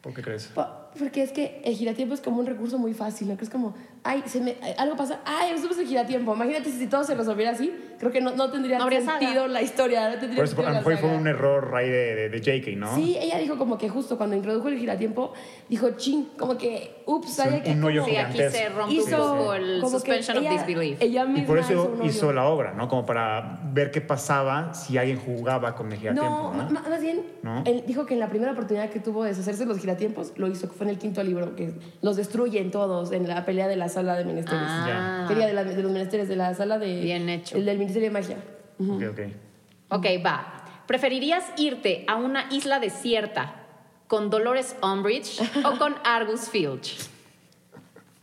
¿Por qué crees? Porque es que el giratiempo es como un recurso muy fácil, ¿no? Que es como, ay, se me, algo pasa, ay, usamos el giratiempo. Imagínate si todo se resolviera así, creo que no, no tendría No habría sentido saga. la historia. No tendría Por eso, fue saga. un error ahí de, de, de JK, ¿no? Sí, ella dijo como que justo cuando introdujo el giratiempo, dijo, ching, como que, ups, Sí, hay que un hoyo Sí, aquí se rompe un poco el como que suspension of ella- disbelief. Ella Y misma por eso hizo hoyo. la obra, ¿no? Como para ver qué pasaba si alguien jugaba con el giratiempo, No, ¿no? más bien, ¿No? él dijo que en la primera oportunidad que tuvo de deshacerse de los giratiempos, lo hizo, fue en el quinto libro, que los destruyen todos en la pelea de la sala de menesteres. Ah. Quería de, la- de los menesteres, de la sala de... Bien hecho. El del Ministerio de Magia. Ok, ok. Ok, va. ¿Preferirías irte a una isla desierta con Dolores Umbridge o con Argus Filch?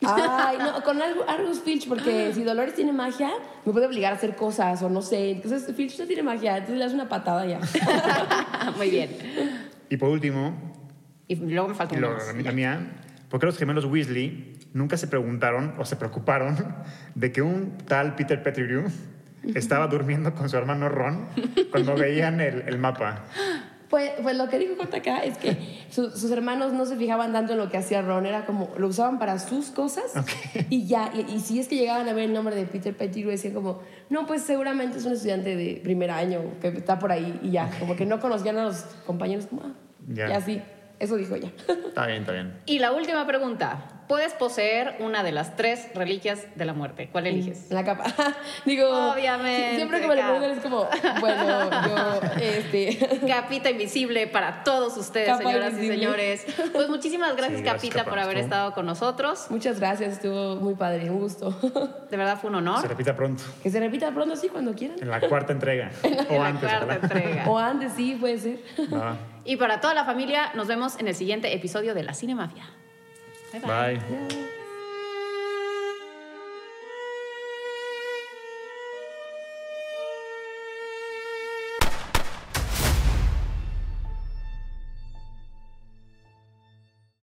Ay, no, con Argu- Argus Filch, porque si Dolores tiene magia, me puede obligar a hacer cosas o no sé. Entonces, Filch no tiene magia, entonces le das una patada ya. Muy bien. Y por último, Y luego me falta y una la mía, ¿por qué los gemelos Weasley nunca se preguntaron o se preocuparon de que un tal Peter Pettigrew estaba durmiendo con su hermano Ron cuando veían el, el mapa? Pues, pues lo que dijo JK es que su- sus hermanos no se fijaban tanto en lo que hacía Ron, era como lo usaban para sus cosas y ya. Y, y si es que llegaban a ver el nombre de Peter Pettigrew, decían como, no, pues seguramente es un estudiante de primer año que está por ahí y ya. Como que no conocían a los compañeros, como, ah, Ya. y así. Eso dijo ella. Está bien, está bien. Y la última pregunta. Puedes poseer una de las tres reliquias de la muerte. ¿Cuál eliges? La capa. Digo, Obviamente, sie- siempre que me lo preguntan es como, bueno, yo, este. Capita invisible para todos ustedes, Capa señoras y invisible. señores. Pues muchísimas gracias, Sí, gracias, Capita, Capa. por haber Estuvo- estado con nosotros. Muchas gracias, estuvo muy padre, un gusto. De verdad fue un Se honor. repita pronto, Que se repita pronto, sí, cuando quieran. en la cuarta entrega. En o la antes, cuarta ¿verdad? entrega. O antes, sí, puede ser. Va. Y para toda la familia, nos vemos en el siguiente episodio de La Cinemafia. Bye bye. Bye.